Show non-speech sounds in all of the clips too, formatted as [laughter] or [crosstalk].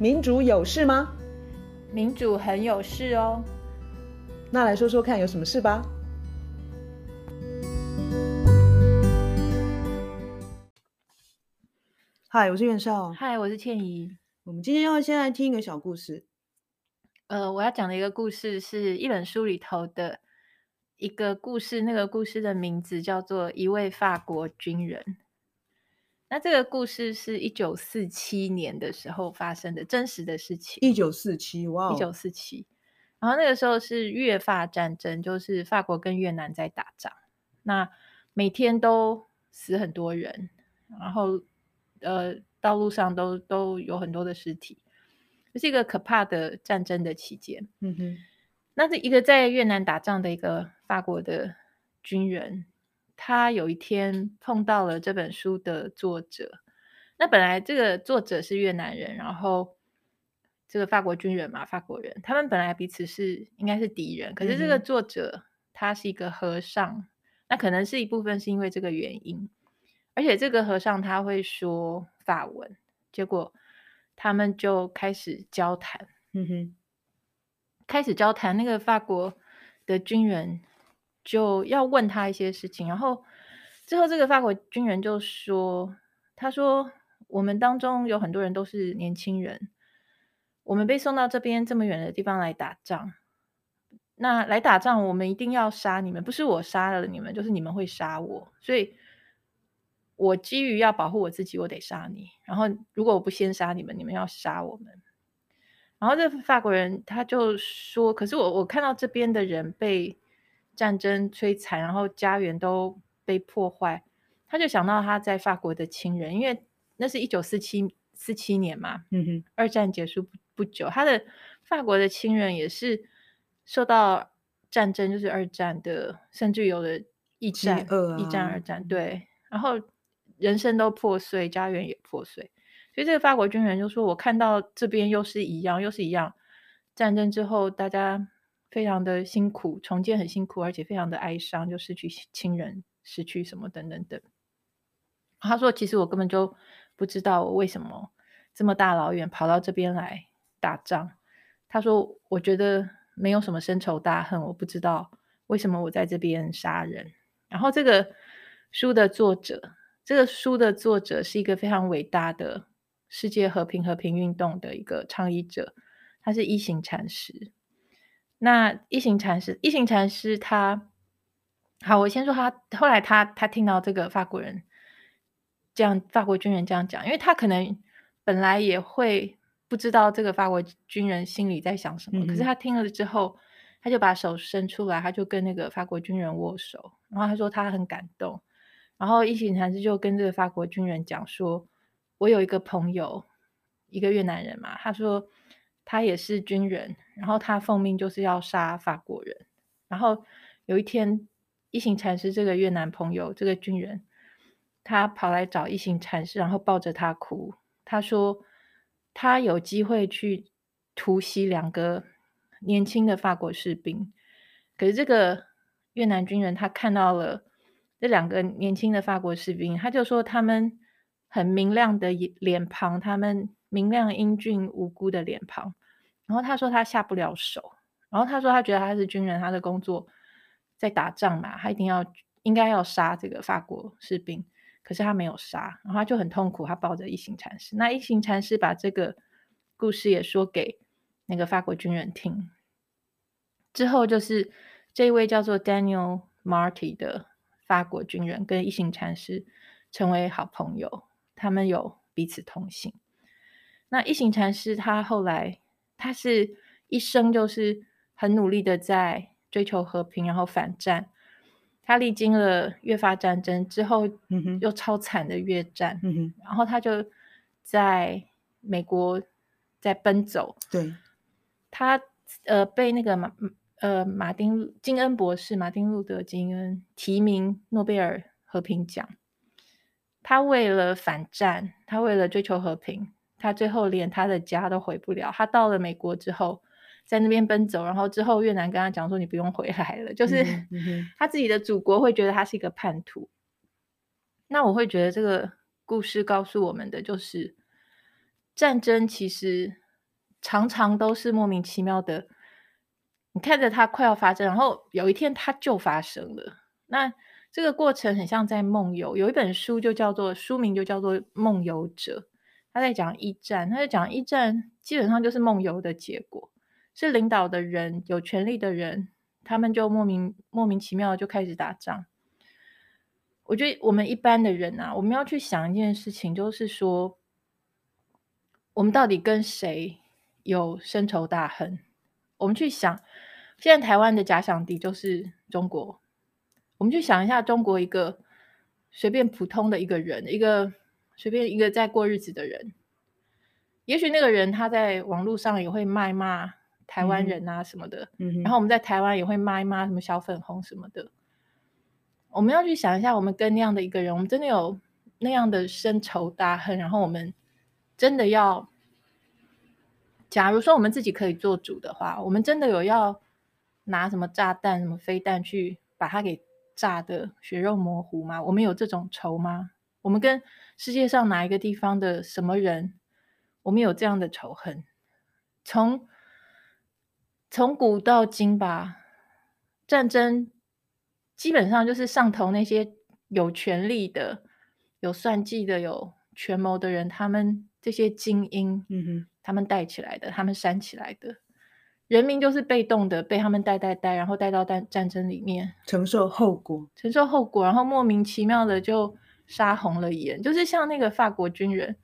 民主有事吗？民主很有事哦。那来说说看，有什么事吧？嗨，我是袁绍。嗨，我是倩怡。我们今天要先来听一个小故事。呃，我要讲的一个故事是一本书里头的一个故事，那个故事的名字叫做《一位法国军人》。那这个故事是一九四七年的时候发生的真实的事情。一九四七，哇！一九四七，然后那个时候是越法战争，就是法国跟越南在打仗。那每天都死很多人，然后呃，道路上都都有很多的尸体，这是一个可怕的战争的期间。嗯哼，那是一个在越南打仗的一个法国的军人。他有一天碰到了这本书的作者，那本来这个作者是越南人，然后这个法国军人嘛，法国人，他们本来彼此是应该是敌人，可是这个作者他是一个和尚，嗯、那可能是一部分是因为这个原因，而且这个和尚他会说法文，结果他们就开始交谈，嗯哼，开始交谈，那个法国的军人。就要问他一些事情，然后之后这个法国军人就说：“他说我们当中有很多人都是年轻人，我们被送到这边这么远的地方来打仗，那来打仗我们一定要杀你们，不是我杀了你们，就是你们会杀我，所以我基于要保护我自己，我得杀你。然后如果我不先杀你们，你们要杀我们。然后这法国人他就说：可是我我看到这边的人被。”战争摧残，然后家园都被破坏，他就想到他在法国的亲人，因为那是一九四七四七年嘛，嗯哼，二战结束不不久，他的法国的亲人也是受到战争，就是二战的，甚至有了一战、啊、一战、二战，对，然后人生都破碎，家园也破碎，所以这个法国军人就说：“我看到这边又是一样，又是一样，战争之后大家。”非常的辛苦，重建很辛苦，而且非常的哀伤，就失去亲人，失去什么等等等。他说：“其实我根本就不知道我为什么这么大老远跑到这边来打仗。”他说：“我觉得没有什么深仇大恨，我不知道为什么我在这边杀人。”然后这个书的作者，这个书的作者是一个非常伟大的世界和平和平运动的一个倡议者，他是一行禅师。那一行禅师，一行禅师他，好，我先说他。后来他他听到这个法国人这样，法国军人这样讲，因为他可能本来也会不知道这个法国军人心里在想什么，嗯、可是他听了之后，他就把手伸出来，他就跟那个法国军人握手，然后他说他很感动。然后一行禅师就跟这个法国军人讲说：“我有一个朋友，一个越南人嘛，他说。”他也是军人，然后他奉命就是要杀法国人。然后有一天，一行禅师这个越南朋友，这个军人，他跑来找一行禅师，然后抱着他哭。他说他有机会去突袭两个年轻的法国士兵，可是这个越南军人他看到了这两个年轻的法国士兵，他就说他们很明亮的脸庞，他们明亮英俊无辜的脸庞。然后他说他下不了手，然后他说他觉得他是军人，他的工作在打仗嘛，他一定要应该要杀这个法国士兵，可是他没有杀，然后他就很痛苦，他抱着一行禅师。那一行禅师把这个故事也说给那个法国军人听，之后就是这位叫做 Daniel Marty 的法国军人跟一行禅师成为好朋友，他们有彼此通信。那一行禅师他后来。他是一生就是很努力的在追求和平，然后反战。他历经了越发战争之后，又超惨的越战，嗯哼，然后他就在美国在奔走。对，他呃被那个马呃马丁金恩博士马丁路德金恩提名诺贝尔和平奖。他为了反战，他为了追求和平。他最后连他的家都回不了。他到了美国之后，在那边奔走，然后之后越南跟他讲说：“你不用回来了。”就是 [laughs] 他自己的祖国会觉得他是一个叛徒。那我会觉得这个故事告诉我们的就是，战争其实常常都是莫名其妙的，你看着它快要发生，然后有一天它就发生了。那这个过程很像在梦游，有一本书就叫做书名就叫做《梦游者》，他在讲一战，他在讲一战基本上就是梦游的结果，是领导的人、有权力的人，他们就莫名莫名其妙就开始打仗。我觉得我们一般的人啊，我们要去想一件事情，就是说，我们到底跟谁有深仇大恨？我们去想，现在台湾的假想敌就是中国。我们去想一下，中国一个随便普通的一个人，一个随便一个在过日子的人，也许那个人他在网络上也会卖骂台湾人啊什么的，嗯，然后我们在台湾也会骂一骂什么小粉红什么的。我们要去想一下，我们跟那样的一个人，我们真的有那样的深仇大恨，然后我们真的要，假如说我们自己可以做主的话，我们真的有要拿什么炸弹、什么飞弹去把它给。炸的血肉模糊吗？我们有这种仇吗？我们跟世界上哪一个地方的什么人，我们有这样的仇恨？从从古到今吧，战争基本上就是上头那些有权力的、有算计的、有权谋的人，他们这些精英，嗯哼，他们带起来的，他们煽起来的。人民就是被动的，被他们带带带，然后带到战战争里面，承受后果，承受后果，然后莫名其妙的就杀红了眼，就是像那个法国军人，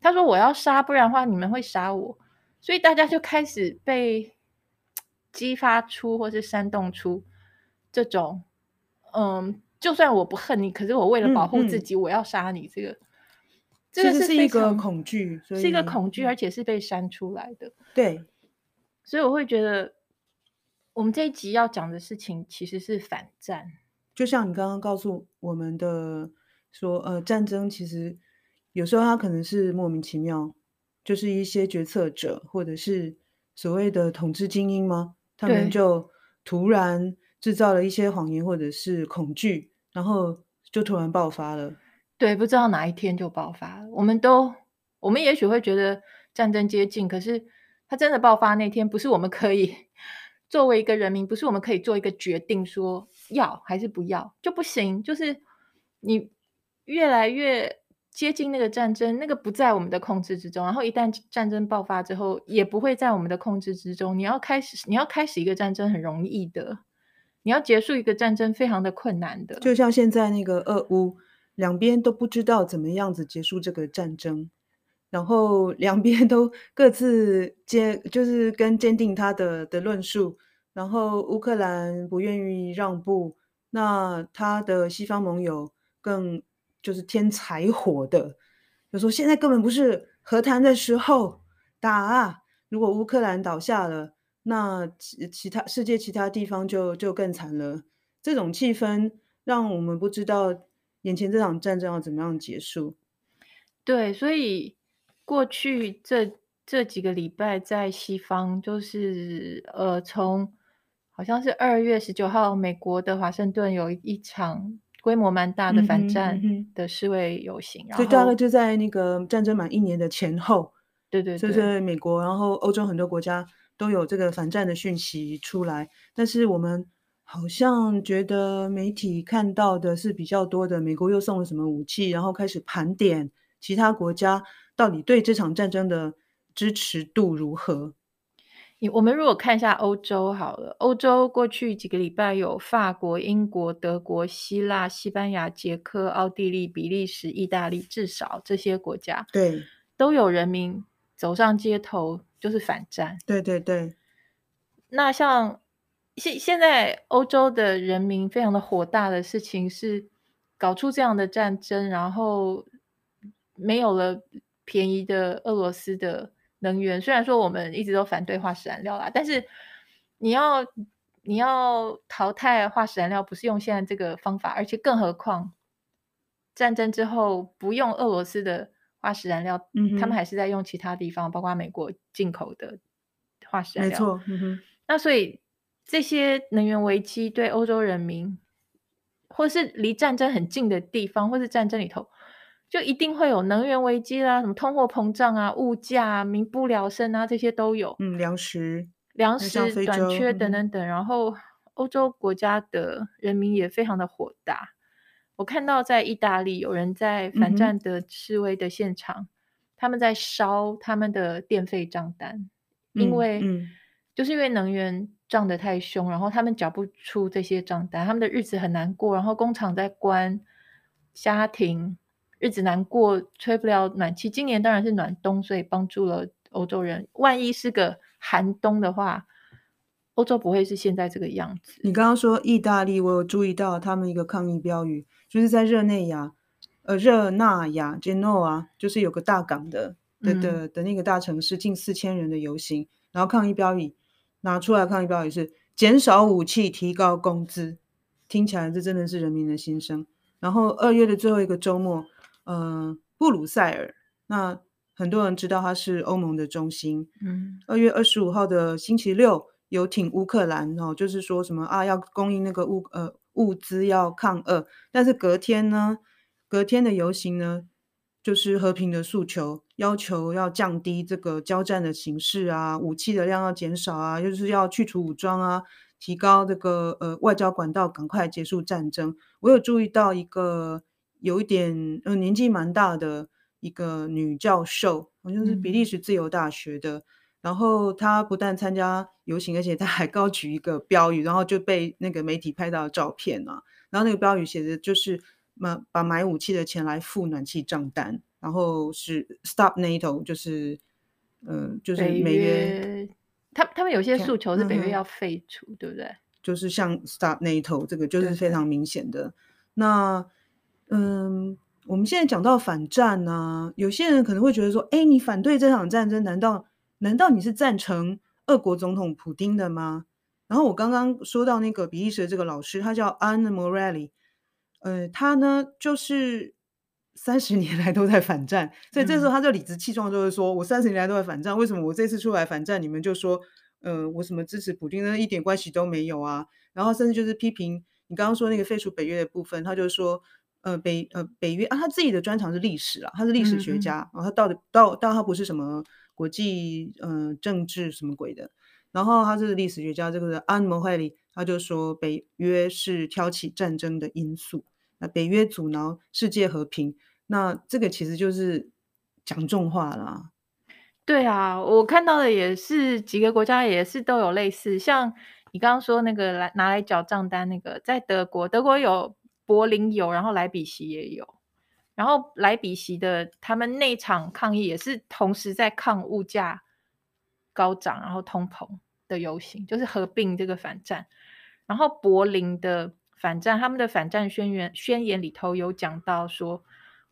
他说我要杀，不然的话你们会杀我，所以大家就开始被激发出或是煽动出这种，嗯，就算我不恨你，可是我为了保护自己，嗯嗯、我要杀你，这个这个是，是一个恐惧，是一个恐惧，而且是被煽出来的，对。所以我会觉得，我们这一集要讲的事情其实是反战。就像你刚刚告诉我们的说，呃，战争其实有时候它可能是莫名其妙，就是一些决策者或者是所谓的统治精英吗？他们就突然制造了一些谎言或者是恐惧，然后就突然爆发了。对，不知道哪一天就爆发了。我们都，我们也许会觉得战争接近，可是。它真的爆发那天，不是我们可以 [laughs] 作为一个人民，不是我们可以做一个决定说要还是不要就不行。就是你越来越接近那个战争，那个不在我们的控制之中。然后一旦战争爆发之后，也不会在我们的控制之中。你要开始，你要开始一个战争很容易的，你要结束一个战争非常的困难的。就像现在那个俄乌，两边都不知道怎么样子结束这个战争。然后两边都各自坚，就是跟坚定他的的论述。然后乌克兰不愿意让步，那他的西方盟友更就是添柴火的，就说现在根本不是和谈的时候，打啊！如果乌克兰倒下了，那其其他世界其他地方就就更惨了。这种气氛让我们不知道眼前这场战争要怎么样结束。对，所以。过去这这几个礼拜，在西方就是呃，从好像是二月十九号，美国的华盛顿有一场规模蛮大的反战的示威游行，所以大概就在那个战争满一年的前后，对对对，就是美国，然后欧洲很多国家都有这个反战的讯息出来，但是我们好像觉得媒体看到的是比较多的，美国又送了什么武器，然后开始盘点其他国家。到底对这场战争的支持度如何？我们如果看一下欧洲好了，欧洲过去几个礼拜有法国、英国、德国、希腊、西班牙、捷克、奥地利、比利时、意大利，至少这些国家对都有人民走上街头，就是反战。对对对。那像现现在欧洲的人民非常的火大的事情是搞出这样的战争，然后没有了。便宜的俄罗斯的能源，虽然说我们一直都反对化石燃料啦，但是你要你要淘汰化石燃料，不是用现在这个方法，而且更何况战争之后不用俄罗斯的化石燃料，嗯，他们还是在用其他地方，包括美国进口的化石燃料。没错，嗯哼。那所以这些能源危机对欧洲人民，或是离战争很近的地方，或是战争里头。就一定会有能源危机啦，什么通货膨胀啊、物价、民不聊生啊，这些都有。嗯，粮食、粮食短缺等等等。嗯、然后欧洲国家的人民也非常的火大。我看到在意大利有人在反战的示威的现场，嗯、他们在烧他们的电费账单，嗯、因为、嗯、就是因为能源涨得太凶，然后他们缴不出这些账单，他们的日子很难过。然后工厂在关，家庭日子难过，吹不了暖气。今年当然是暖冬，所以帮助了欧洲人。万一是个寒冬的话，欧洲不会是现在这个样子。你刚刚说意大利，我有注意到他们一个抗议标语。就是在热内亚，呃，热那亚 Genoa 就是有个大港的的的的那个大城市，近四千人的游行，然后抗议标语拿出来，抗议标语是减少武器，提高工资，听起来这真的是人民的心声。然后二月的最后一个周末，呃，布鲁塞尔，那很多人知道它是欧盟的中心。嗯，二月二十五号的星期六，游挺乌克兰哦，就是说什么啊，要供应那个物呃。物资要抗俄，但是隔天呢，隔天的游行呢，就是和平的诉求，要求要降低这个交战的形式啊，武器的量要减少啊，就是要去除武装啊，提高这个呃外交管道，赶快结束战争。我有注意到一个有一点呃年纪蛮大的一个女教授，好像是比利时自由大学的。嗯然后她不但参加游行，而且她还高举一个标语，然后就被那个媒体拍到照片啊。然后那个标语写的就是“买把买武器的钱来付暖气账单”，然后是 “Stop NATO”，就是嗯、呃，就是美约。他他们有些诉求是北约要废除，嗯、对不对？就是像 “Stop NATO” 这个就是非常明显的。那嗯，我们现在讲到反战呢、啊，有些人可能会觉得说：“哎，你反对这场战争，难道？”难道你是赞成俄国总统普丁的吗？然后我刚刚说到那个比利时的这个老师，他叫 Anne Morelli，呃，他呢就是三十年来都在反战，所以这时候他就理直气壮，就是说、嗯、我三十年来都在反战，为什么我这次出来反战，你们就说，呃，我什么支持普丁呢？一点关系都没有啊。然后甚至就是批评你刚刚说那个废除北约的部分，他就说，呃，北呃北约啊，他自己的专长是历史啊，他是历史学家，嗯嗯然后他到底到到他不是什么。国际嗯、呃、政治什么鬼的，然后他是历史学家，这个是安摩怀里，他就说北约是挑起战争的因素，那北约阻挠世界和平，那这个其实就是讲重话啦。对啊，我看到的也是几个国家也是都有类似，像你刚刚说那个来拿来缴账单那个，在德国，德国有柏林有，然后莱比锡也有。然后莱比锡的他们那场抗议也是同时在抗物价高涨，然后通膨的游行，就是合并这个反战。然后柏林的反战，他们的反战宣言宣言里头有讲到说，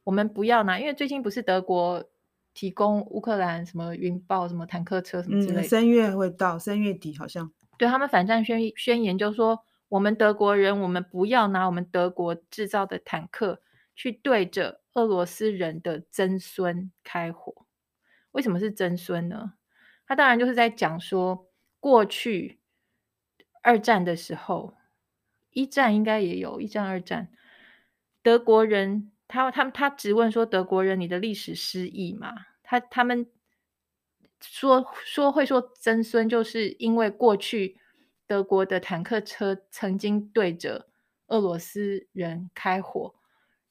我们不要拿，因为最近不是德国提供乌克兰什么云豹、什么坦克车什么之类的，三月会到，三月底好像。对，他们反战宣宣言就说，我们德国人，我们不要拿我们德国制造的坦克。去对着俄罗斯人的曾孙开火，为什么是曾孙呢？他当然就是在讲说，过去二战的时候，一战应该也有，一战、二战，德国人他他他质问说，德国人你的历史失忆吗？他他们说说会说曾孙，就是因为过去德国的坦克车曾经对着俄罗斯人开火。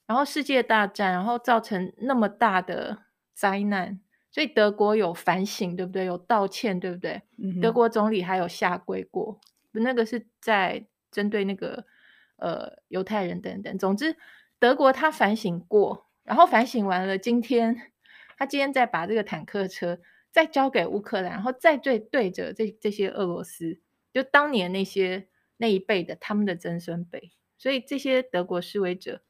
然后世界大战，然后造成那么大的灾难，所以德国有反省，对不对？有道歉，对不对？嗯、德国总理还有下跪过，那个是在针对那个呃犹太人等等。总之，德国他反省过，然后反省完了，今天他今天再把这个坦克车再交给乌克兰，然后再对对着这这些俄罗斯，就当年那些那一辈的他们的曾孙辈，所以这些德国示威者。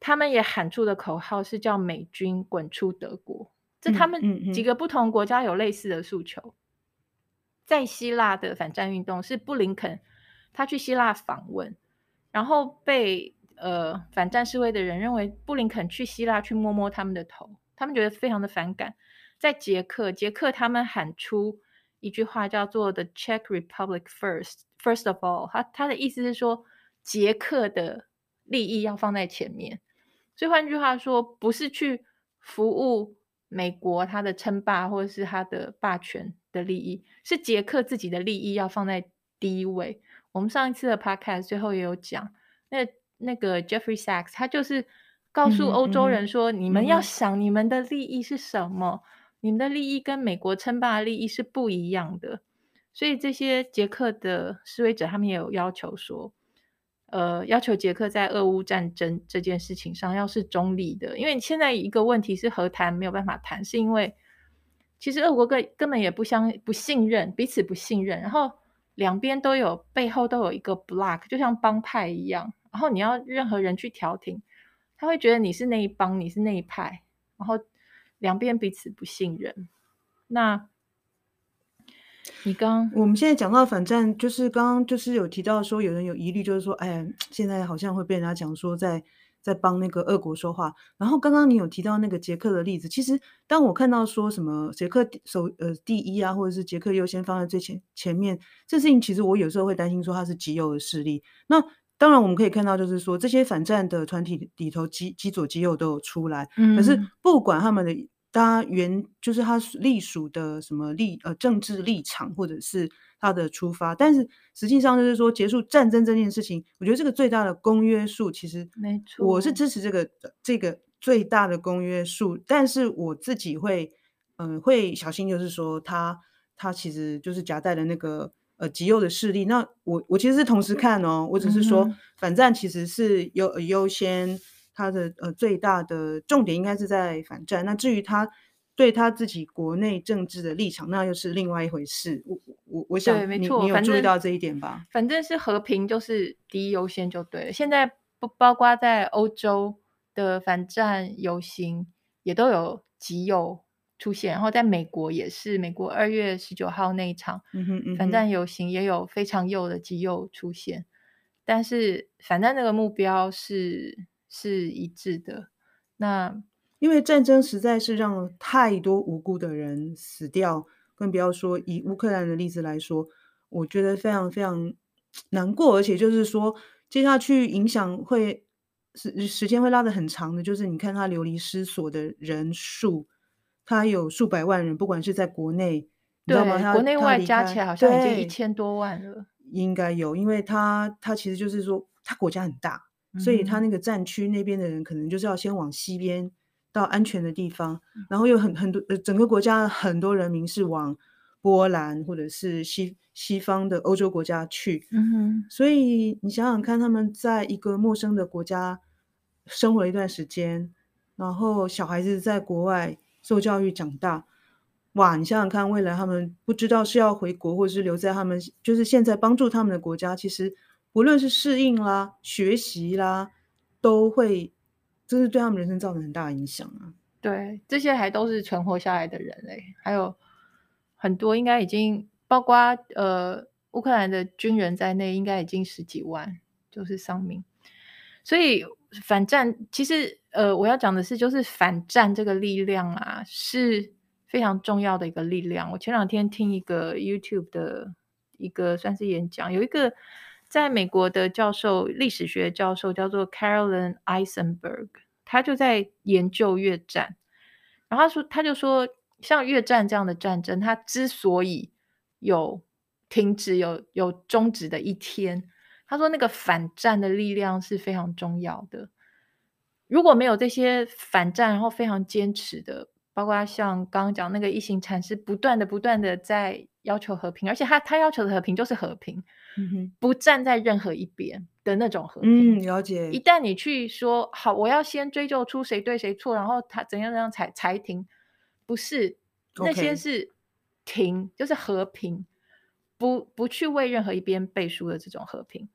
他们也喊出的口号是叫美军滚出德国，这他们几个不同国家有类似的诉求。在希腊的反战运动是布林肯，他去希腊访问，然后被呃反战示威的人认为布林肯去希腊去摸摸他们的头，他们觉得非常的反感。在捷克，捷克他们喊出一句话叫做 “The Czech Republic first, first of all”，他他的意思是说捷克的利益要放在前面。所以换句话说，不是去服务美国他的称霸或者是他的霸权的利益，是捷克自己的利益要放在第一位。我们上一次的 podcast 最后也有讲，那那个 Jeffrey Sachs 他就是告诉欧洲人说，嗯嗯、你们要想你们的利益是什么，嗯、你们的利益跟美国称霸的利益是不一样的。所以这些捷克的示威者，他们也有要求说，呃，要求捷克在俄乌战争这件事情上要是中立的，因为现在一个问题是和谈没有办法谈，是因为其实俄国根根本也不相不信任彼此不信任，然后两边都有背后都有一个 block，就像帮派一样，然后你要任何人去调停，他会觉得你是那一帮，你是那一派，然后两边彼此不信任，那。你刚，我们现在讲到反战，就是刚刚就是有提到说，有人有疑虑，就是说，哎，现在好像会被人家讲说在在帮那个俄国说话。然后刚刚你有提到那个捷克的例子，其实当我看到说什么捷克首呃第一啊，或者是捷克优先放在最前前面，这事情其实我有时候会担心说他是极右的势力。那当然我们可以看到，就是说这些反战的团体里头，极极左极右都有出来，可是不管他们的。他原就是他隶属的什么立呃政治立场，或者是他的出发，但是实际上就是说结束战争这件事情，我觉得这个最大的公约数其实没错，我是支持这个这个最大的公约数，但是我自己会嗯、呃、会小心，就是说他他其实就是夹带的那个呃极右的势力。那我我其实是同时看哦，我只是说反战其实是优优先。他的呃最大的重点应该是在反战，那至于他对他自己国内政治的立场，那又是另外一回事。我我我想你，没错，你有注意到这一点吧？反正是和平就是第一优先就对了。现在不包括在欧洲的反战游行也都有极右出现，然后在美国也是，美国二月十九号那一场反战游行也有非常右的极右出现，但是反战那个目标是。是一致的。那因为战争实在是让太多无辜的人死掉，更不要说以乌克兰的例子来说，我觉得非常非常难过。而且就是说，接下去影响会时时间会拉得很长的。就是你看他流离失所的人数，他有数百万人，不管是在国内，对你知道吗？他国内外加起来好像已经一千多万了，应该有，因为他他其实就是说，他国家很大。所以他那个战区那边的人，可能就是要先往西边到安全的地方，然后有很很多呃整个国家很多人民是往波兰或者是西西方的欧洲国家去。嗯哼。所以你想想看，他们在一个陌生的国家生活了一段时间，然后小孩子在国外受教育长大，哇！你想想看，未来他们不知道是要回国，或者是留在他们就是现在帮助他们的国家，其实。无论是适应啦、学习啦，都会，这是对他们人生造成很大影响啊。对，这些还都是存活下来的人嘞，还有很多应该已经包括呃乌克兰的军人在内，应该已经十几万就是丧命。所以反战其实呃我要讲的是，就是反战这个力量啊是非常重要的一个力量。我前两天听一个 YouTube 的一个算是演讲，有一个。在美国的教授，历史学教授叫做 Caroline Eisenberg，他就在研究越战。然后他说，他就说，像越战这样的战争，它之所以有停止、有有终止的一天，他说那个反战的力量是非常重要的。如果没有这些反战，然后非常坚持的，包括像刚刚讲那个一行禅师，不断的、不断的在要求和平，而且他他要求的和平就是和平，嗯哼，不站在任何一边的那种和平。嗯，了解。一旦你去说好，我要先追究出谁对谁错，然后他怎样怎样才才停，不是那些是停.就是和平，不不去为任何一边背书的这种和平。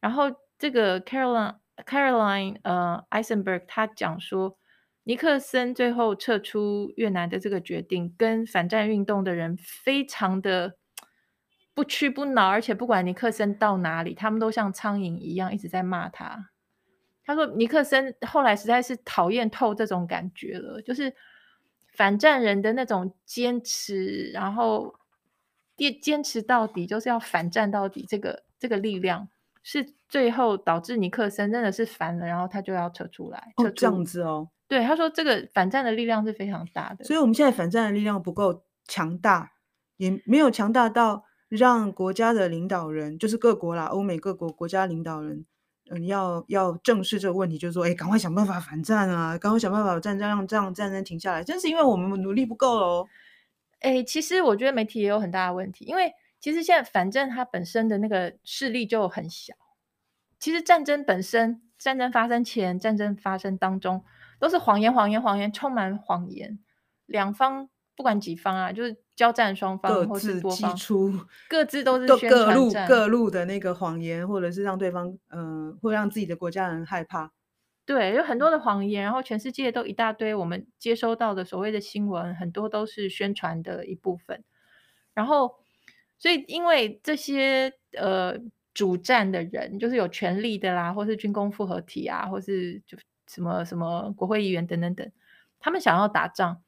然后这个 Caroline Caroline 呃 Eisenberg 他讲说。尼克森最后撤出越南的这个决定，跟反战运动的人非常的不屈不挠，而且不管尼克森到哪里，他们都像苍蝇一样一直在骂他。他说，尼克森后来实在是讨厌透这种感觉了，就是反战人的那种坚持，然后坚坚持到底，就是要反战到底，这个这个力量。是最后导致尼克森真的是烦了，然后他就要撤出来。撤出。哦，这样子哦。对，他说这个反战的力量是非常大的，所以我们现在反战的力量不够强大，也没有强大到让国家的领导人，就是各国啦，欧美各国国家领导人，嗯，要要正视这个问题，就是说，哎，赶快想办法反战啊，赶快想办法战争让这样战争停下来。正是因为我们努力不够喽。哎，其实我觉得媒体也有很大的问题，因为其实现在反正它本身的那个势力就很小。其实战争本身，战争发生前、战争发生当中，都是谎言、谎言、谎言，充满谎言。两方不管几方啊，就是交战双方或是多方，各自都是各路各路的那个谎言，或者是让对方嗯、呃，会让自己的国家人害怕。对，有很多的谎言，然后全世界都一大堆。我们接收到的所谓的新闻，很多都是宣传的一部分。然后，所以因为这些呃主战的人，就是有权力的啦，或是军工复合体啊，或是就什么什么国会议员等等等，他们想要打仗，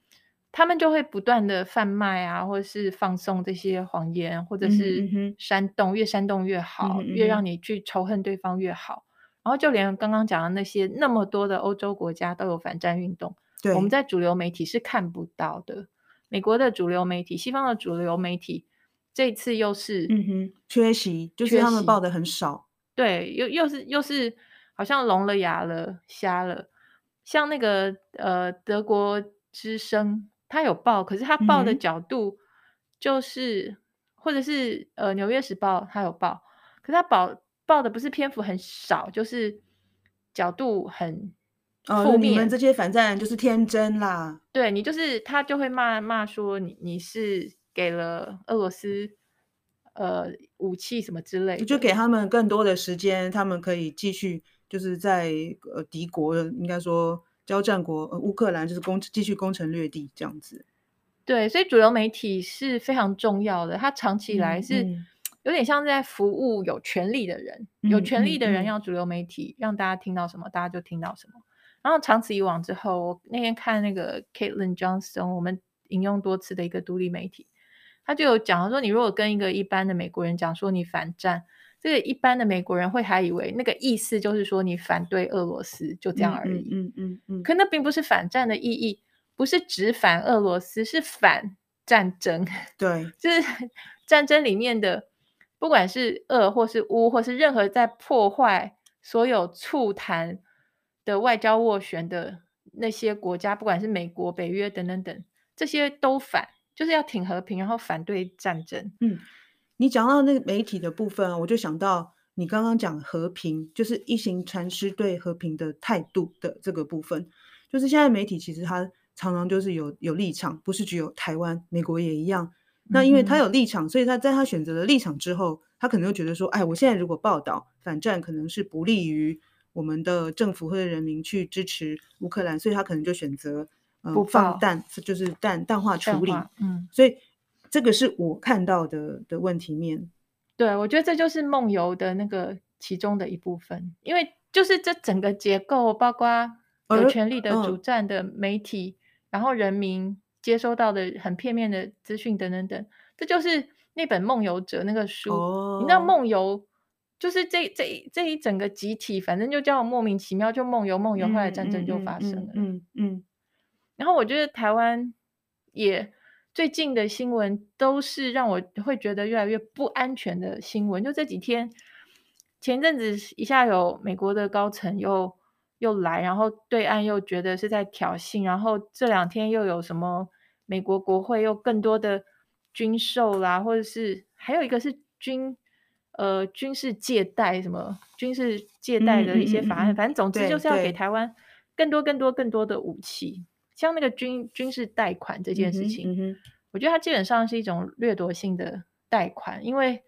他们就会不断的贩卖啊，或者是放送这些谎言，或者是煽动，嗯、越煽动越好，嗯、越让你去仇恨对方越好。然后就连刚刚讲的那些那么多的欧洲国家都有反战运动，对，我们在主流媒体是看不到的。美国的主流媒体、西方的主流媒体，这次又是嗯哼缺席，就是他们报的很少。对，又又是又是好像聋了、哑了、瞎了。像那个呃德国之声，他有报，可是他报的角度就是，嗯、或者是呃纽约时报他有报，可是他报。报的不是篇幅很少，就是角度很负面。哦，你们这些反战就是天真啦。对，你就是他就会骂骂说你你是给了俄罗斯呃武器什么之类的，就给他们更多的时间，他们可以继续就是在呃敌国应该说交战国呃乌克兰就是攻继续攻城略地这样子。对，所以主流媒体是非常重要的，它长期以来是。有点像在服务有权利的人，有权利的人要主流媒体、让大家听到什么，大家就听到什么。然后长此以往之后，我那天看那个 Caitlin Johnston，我们引用多次的一个独立媒体，他就有讲说，你如果跟一个一般的美国人讲说你反战，这个一般的美国人会还以为那个意思就是说你反对俄罗斯，就这样而已。嗯嗯嗯。可那并不是反战的意义，不是只反俄罗斯，是反战争。[laughs] 对，就是战争里面的。不管是俄或是乌，或是任何在破坏所有促谈的外交斡旋的那些国家，不管是美国、北约等等等，这些都反，就是要挺和平，然后反对战争。嗯，你讲到那个媒体的部分，我就想到你刚刚讲和平，就是一行禅师对和平的态度的这个部分，就是现在媒体其实它常常就是有有立场，不是只有台湾，美国也一样。那因为他有立场，所以他在他选择了立场之后，他可能就觉得说，哎，我现在如果报道反战，可能是不利于我们的政府或者人民去支持乌克兰，所以他可能就选择呃不放氮，就是淡淡化处理。嗯，所以这个是我看到的的问题面。对，我觉得这就是梦游的那个其中的一部分，因为就是这整个结构，包括有权力的主战的媒体，嗯、然后人民。接收到的很片面的资讯等等等，这就是那本《梦游者》那个书。Oh. 你知道梦游就是这这这一整个集体，反正就叫莫名其妙就梦游梦游，后来战争就发生了。嗯嗯。然后我觉得台湾也最近的新闻都是让我会觉得越来越不安全的新闻。就这几天，前阵子一下有美国的高层又。又来，然后对岸又觉得是在挑衅，然后这两天又有什么美国国会又更多的军售啦，或者是还有一个是军呃军事借贷什么军事借贷的一些法案，嗯嗯嗯、反正总之就是要给台湾更多更多更多的武器，像那个军军事贷款这件事情，嗯嗯、我觉得它基本上是一种掠夺性的贷款，因为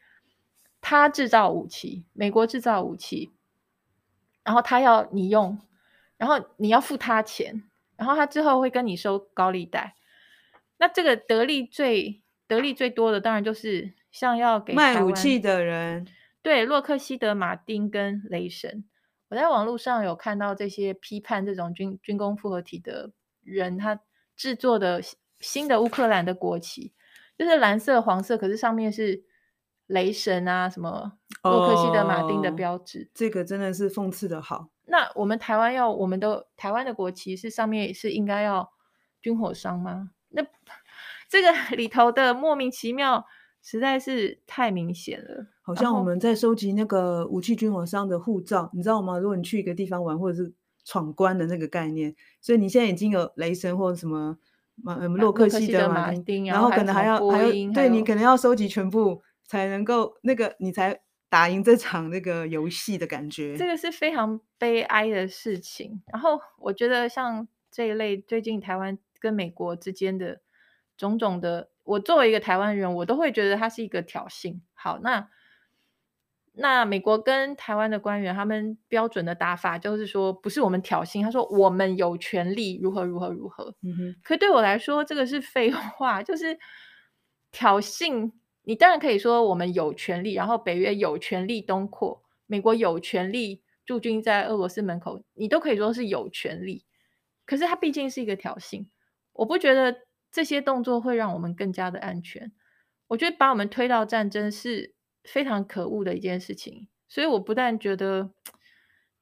它制造武器，美国制造武器。然后他要你用，然后你要付他钱，然后他之后会跟你收高利贷。那这个得利最得利最多的，当然就是像要给卖武器的人，对，洛克希德马丁跟雷神。我在网络上有看到这些批判这种军军工复合体的人，他制作的新的乌克兰的国旗，就是蓝色黄色，可是上面是雷神啊，什么洛克希德马丁的标志，哦，这个真的是讽刺的好。那我们台湾要，我们的台湾的国旗是上面是应该要军火商吗？那这个里头的莫名其妙实在是太明显了。好像我们在收集那个武器军火商的护照，你知道吗？如果你去一个地方玩，或者是闯关的那个概念，所以你现在已经有雷神或者什么马洛克希德马丁，然后可能还要还，还有对你可能要收集全部。才能够那个，你才打赢这场那个游戏的感觉。这个是非常悲哀的事情。然后我觉得像这一类最近台湾跟美国之间的种种的，我作为一个台湾人，我都会觉得它是一个挑衅。好，那那美国跟台湾的官员他们标准的打法就是说，不是我们挑衅，他说我们有权利如何如何如何。嗯哼。可对我来说，这个是废话，[laughs] 就是挑衅。你当然可以说我们有权利，然后北约有权利东扩，美国有权利驻军在俄罗斯门口，你都可以说是有权利。可是它毕竟是一个挑衅，我不觉得这些动作会让我们更加的安全。我觉得把我们推到战争是非常可恶的一件事情。所以我不但觉得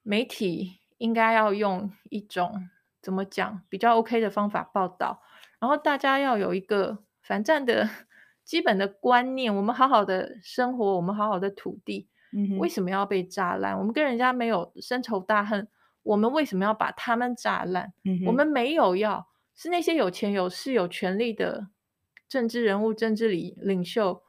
媒体应该要用一种怎么讲比较 OK 的方法报道，然后大家要有一个反战的。基本的观念，我们好好的生活，我们好好的土地，嗯、为什么要被炸烂？我们跟人家没有深仇大恨，我们为什么要把他们炸烂？嗯、我们没有要，是那些有钱有势有权力的政治人物、政治领领袖，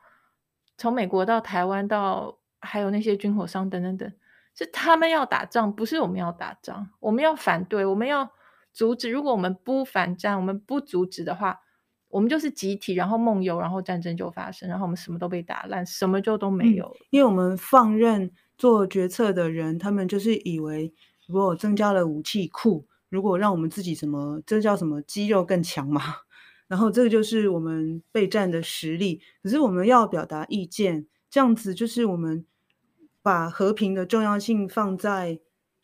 从美国到台湾到还有那些军火商等等等，是他们要打仗，不是我们要打仗。我们要反对，我们要阻止。如果我们不反战，我们不阻止的话。我们就是集体，然后梦游，然后战争就发生，然后我们什么都被打烂，什么就都没有因为我们放任做决策的人，他们就是以为，如果增加了武器库，如果让我们自己什么，这叫什么肌肉更强嘛？然后这个就是我们备战的实力。可是我们要表达意见，这样子就是我们把和平的重要性放在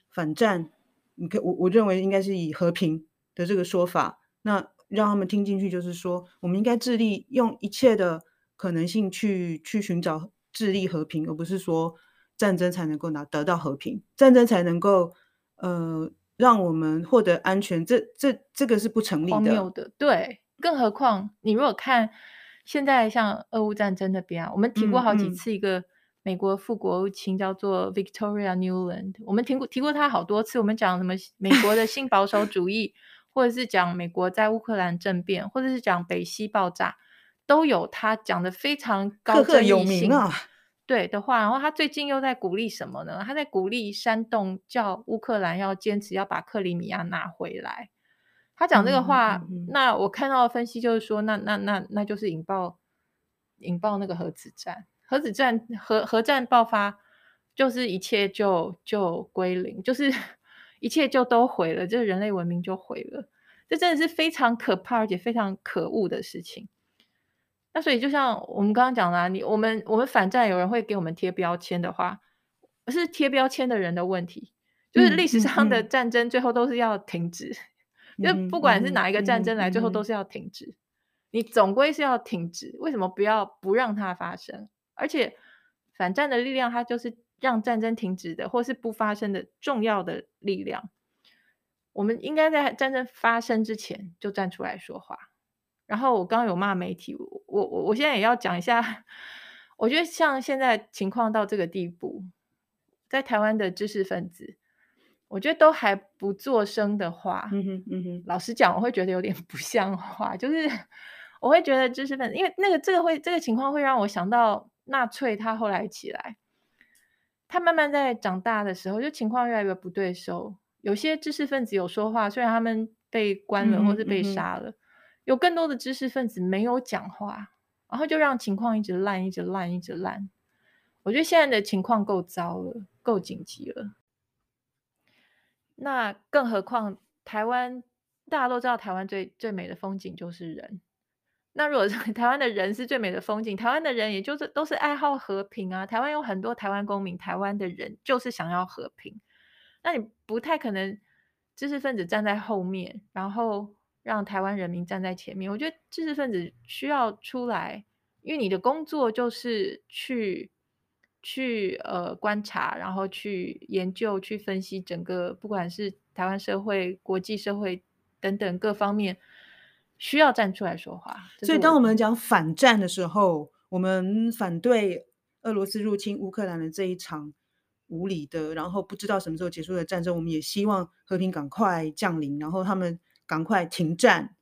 反战。你可我我认为应该是以和平的这个说法，那。让他们听进去，就是说，我们应该致力用一切的可能性去去寻找致力和平，而不是说战争才能够拿得到和平，战争才能够呃让我们获得安全。这这这个是不成立的。的。对，更何况你如果看现在像俄乌战争那边啊，我们提过好几次一个美国副国务卿叫做 Victoria Newland，我们提过提过他好多次，我们讲什么美国的 [laughs] 新保守主义。或者是讲美国在乌克兰政变，或者是讲北溪爆炸，都有他讲的非常高正义性，赫赫有名啊，对的话。然后他最近又在鼓励什么呢？他在鼓励煽动，叫乌克兰要坚持要把克里米亚拿回来。他讲这个话，嗯嗯嗯，那我看到的分析就是说，那那那那就是引爆引爆那个核子战，核子战核核战爆发，就是一切就就归零，就是。[laughs] 一切就都毁了，这个人类文明就毁了，这真的是非常可怕而且非常可恶的事情。那所以就像我们刚刚讲的，你我们我们反战，有人会给我们贴标签的话，是贴标签的人的问题。就是历史上的战争最后都是要停止，嗯、就不管是哪一个战争来，最后都是要停止。你总归是要停止，为什么不要不让它发生？而且反战的力量，它就是。让战争停止的，或是不发生的重要的力量，我们应该在战争发生之前就站出来说话。然后我刚刚有骂媒体，我我我现在也要讲一下。我觉得像现在情况到这个地步，在台湾的知识分子，我觉得都还不作声的话，嗯哼嗯哼，老实讲，我会觉得有点不像话。就是我会觉得知识分子，因为那个这个会这个情况会让我想到纳粹他后来起来。他慢慢在长大的时候，就情况越来越不对手。有些知识分子有说话，虽然他们被关了或是被杀了，嗯嗯、有更多的知识分子没有讲话，然后就让情况一直烂，一直烂，一直烂。我觉得现在的情况够糟了，够紧急了。那更何况台湾，大家都知道，台湾最最美的风景就是人。那如果 [laughs] 台湾的人是最美的风景，台湾的人也就是都是爱好和平啊。台湾有很多台湾公民，台湾的人就是想要和平。那你不太可能知识分子站在后面，然后让台湾人民站在前面。我觉得知识分子需要出来因为你的工作就是去去呃观察，然后去研究、去分析整个，不管是台湾社会、国际社会等等各方面，需要站出来说话。所以，当我们讲反战的时候，我们反对俄罗斯入侵乌克兰的这一场无理的，然后不知道什么时候结束的战争，我们也希望和平赶快降临，然后他们赶快停战。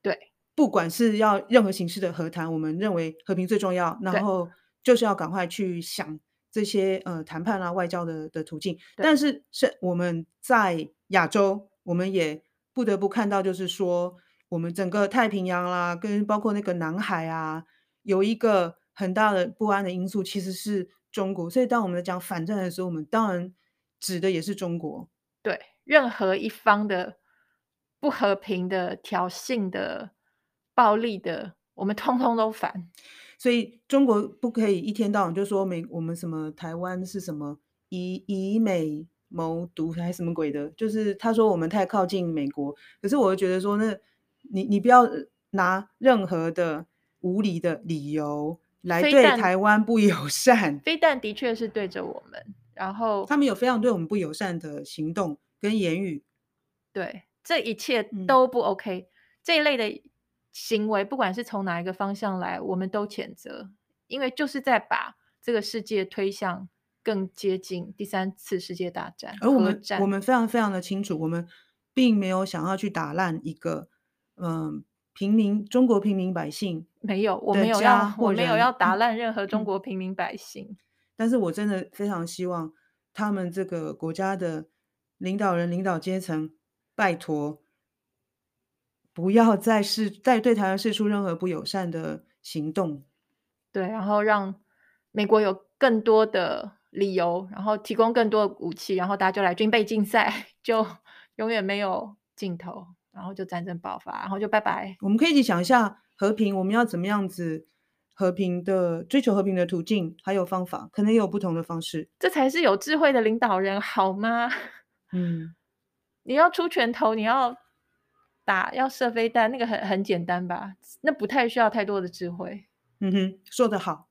对，不管是要任何形式的和谈，我们认为和平最重要，然后就是要赶快去想这些呃谈判啊、外交的的途径。但是是我们在亚洲，我们也不得不看到，就是说我们整个太平洋啦，跟包括那个南海啊，有一个很大的不安的因素，其实是。中国，所以当我们在讲反战的时候，我们当然指的也是中国。对，任何一方的不和平的、挑衅的、暴力的，我们通通都反。所以中国不可以一天到晚就说美我们什么台湾是什么以以美谋独还是什么鬼的，就是他说我们太靠近美国。可是我就觉得说，那你你不要拿任何的无理的理由。来对台湾不友善，非但的确是对着我们，然后他们有非常对我们不友善的行动跟言语，对，这一切都不 OK，嗯。这一类的行为，不管是从哪一个方向来，我们都谴责，因为就是在把这个世界推向更接近第三次世界大战。而我们我们非常非常的清楚，我们并没有想要去打烂一个嗯。呃平民，中国平民百姓没有，我没有要，我没有要打烂任何中国平民百姓。嗯。但是我真的非常希望他们这个国家的领导人、领导阶层，拜托不要再是再对台湾试出任何不友善的行动。对，然后让美国有更多的理由，然后提供更多的武器，然后大家就来军备竞赛，[laughs] 就永远没有尽头。然后就战争爆发，然后就拜拜。我们可以一起想一下和平，我们要怎么样子和平的追求和平的途径，还有方法，可能也有不同的方式。这才是有智慧的领导人，好吗？[laughs] 嗯，你要出拳头，你要打，要射飞弹，那个很很简单吧？那不太需要太多的智慧。嗯哼，说得好。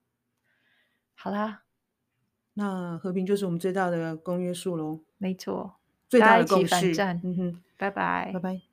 好啦，那和平就是我们最大的公约数喽。没错，最大的共识。大家一起反战。嗯哼，拜拜，拜拜。